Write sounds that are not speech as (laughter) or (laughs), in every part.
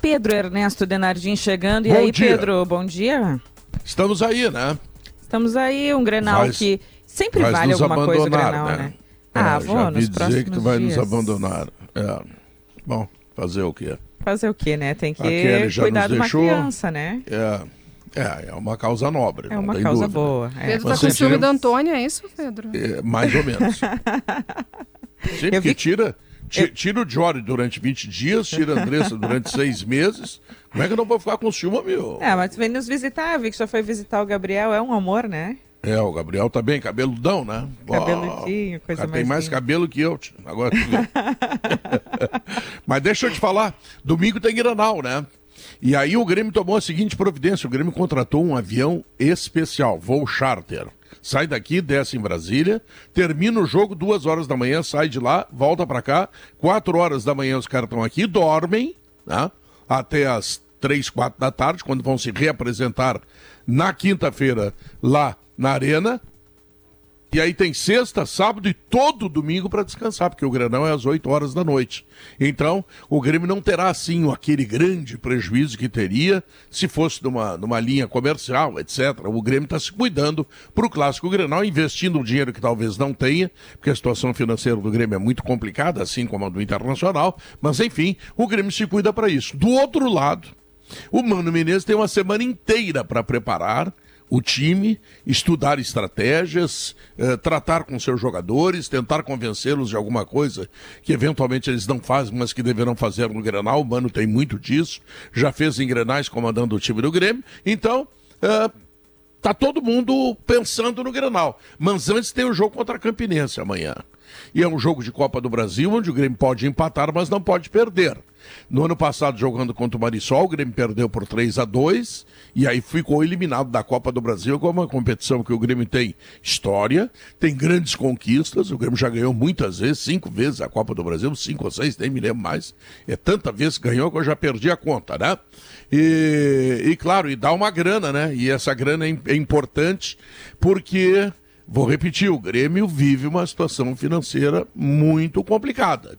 Pedro Ernesto Denardim chegando. E bom aí, dia. Pedro, bom dia. Estamos aí, né? Estamos aí, um Grenal que sempre vale alguma coisa o Grenal, né? né? Ah, é, vou já nos dizer que tu vai dias. nos abandonar. É. Bom, fazer o quê? Fazer o quê, né? Tem que cuidar de uma criança, né? É. É, é uma causa nobre. É uma causa dúvida. boa. É. Pedro está com ciúme da Antônia, é isso, Pedro? É, mais ou menos. (laughs) Sempre que vi... tira, tira o Jory durante 20 dias, tira a Andressa durante (laughs) seis meses. Como é que eu não vou ficar com ciúme, meu? É, mas vem nos visitar, vi que já foi visitar o Gabriel, é um amor, né? É, o Gabriel tá bem, cabeludão, né? Cabeludinho, coisa mais. Tem mais cabelo que eu, agora. (laughs) Mas deixa eu te falar, domingo tem Granal, né? E aí o Grêmio tomou a seguinte providência: o Grêmio contratou um avião especial, voo charter. Sai daqui, desce em Brasília, termina o jogo duas horas da manhã, sai de lá, volta para cá, quatro horas da manhã os caras estão aqui, dormem, né? Até as três, quatro da tarde, quando vão se reapresentar na quinta-feira lá na Arena. E aí tem sexta, sábado e todo domingo para descansar, porque o Grenão é às 8 horas da noite. Então, o Grêmio não terá, assim, aquele grande prejuízo que teria se fosse numa, numa linha comercial, etc. O Grêmio está se cuidando para o Clássico Grenal, investindo um dinheiro que talvez não tenha, porque a situação financeira do Grêmio é muito complicada, assim como a do Internacional. Mas, enfim, o Grêmio se cuida para isso. Do outro lado, o Mano Menezes tem uma semana inteira para preparar o time, estudar estratégias, eh, tratar com seus jogadores, tentar convencê-los de alguma coisa que eventualmente eles não fazem, mas que deverão fazer no Grenal. O Mano tem muito disso, já fez em Grenais comandando o time do Grêmio. Então, eh, tá todo mundo pensando no Grenal. Mas antes tem o jogo contra a Campinense amanhã. E é um jogo de Copa do Brasil onde o Grêmio pode empatar, mas não pode perder. No ano passado, jogando contra o Marisol, o Grêmio perdeu por 3 a 2 e aí ficou eliminado da Copa do Brasil, que é uma competição que o Grêmio tem história, tem grandes conquistas. O Grêmio já ganhou muitas vezes, cinco vezes a Copa do Brasil, cinco ou seis, nem me lembro mais. É tanta vez que ganhou que eu já perdi a conta, né? E, e claro, e dá uma grana, né? E essa grana é, é importante porque Vou repetir, o Grêmio vive uma situação financeira muito complicada.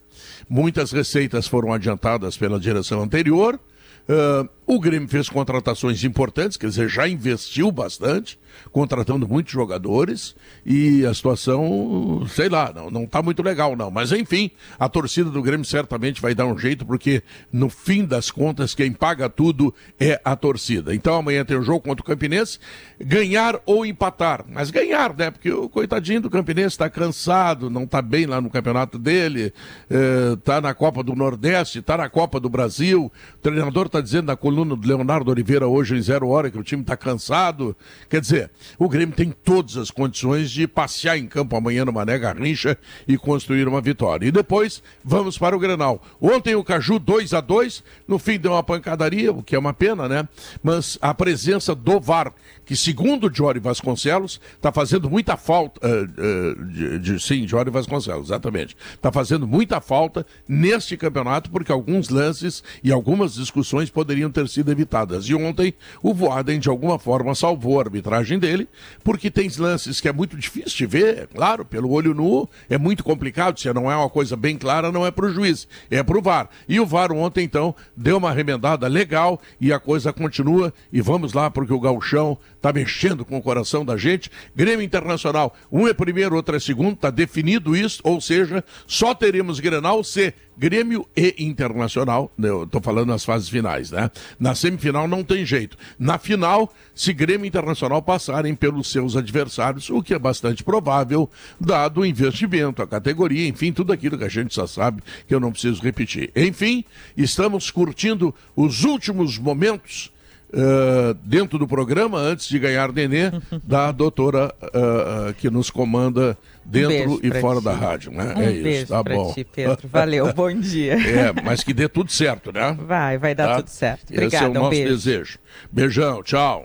Muitas receitas foram adiantadas pela direção anterior. Uh, o Grêmio fez contratações importantes, quer dizer, já investiu bastante, contratando muitos jogadores, e a situação, sei lá, não está muito legal, não. Mas enfim, a torcida do Grêmio certamente vai dar um jeito, porque no fim das contas, quem paga tudo é a torcida. Então amanhã tem o um jogo contra o Campinense, ganhar ou empatar. Mas ganhar, né? Porque o coitadinho do Campinense está cansado, não está bem lá no campeonato dele, está eh, na Copa do Nordeste, está na Copa do Brasil. O treinador está dizendo na coluna coluna do Leonardo Oliveira hoje em zero hora que o time está cansado. Quer dizer, o Grêmio tem todas as condições de passear em campo amanhã no Mané Garrincha e construir uma vitória. E depois vamos para o Grenal. Ontem o Caju 2 a 2 no fim deu uma pancadaria, o que é uma pena, né? Mas a presença do VAR, que segundo o Jory Vasconcelos, está fazendo muita falta. Uh, uh, de, de, sim, Jory Vasconcelos, exatamente. Está fazendo muita falta neste campeonato, porque alguns lances e algumas discussões poderiam ter sido evitadas. E ontem o Voaden, de alguma forma, salvou a arbitragem dele, porque tem lances que é muito difícil de ver, claro, pelo olho nu, é muito complicado, se não é uma coisa bem clara, não é para o juiz, é para o VAR. E o VAR ontem, então, deu uma remendada legal e a coisa continua. E vamos lá, porque o Galchão está mexendo com o coração da gente. Grêmio Internacional, um é primeiro, outro é segundo, está definido isso, ou seja, só teremos Grenal se Grêmio e Internacional, né, eu estou falando nas fases finais, né? Na semifinal não tem jeito. Na final, se Grêmio Internacional passarem pelos seus adversários, o que é bastante provável, dado o investimento, a categoria, enfim, tudo aquilo que a gente já sabe, que eu não preciso repetir. Enfim, estamos curtindo os últimos momentos Uh, dentro do programa, antes de ganhar nenê, da (laughs) doutora uh, que nos comanda dentro um e fora ti. da rádio. Né? Um é isso, tá bom. Ti, Pedro. Valeu, (laughs) bom dia. É, mas que dê tudo certo, né? Vai, vai dar tá? tudo certo. Obrigada, Esse é o um nosso beijo. desejo. Beijão, tchau.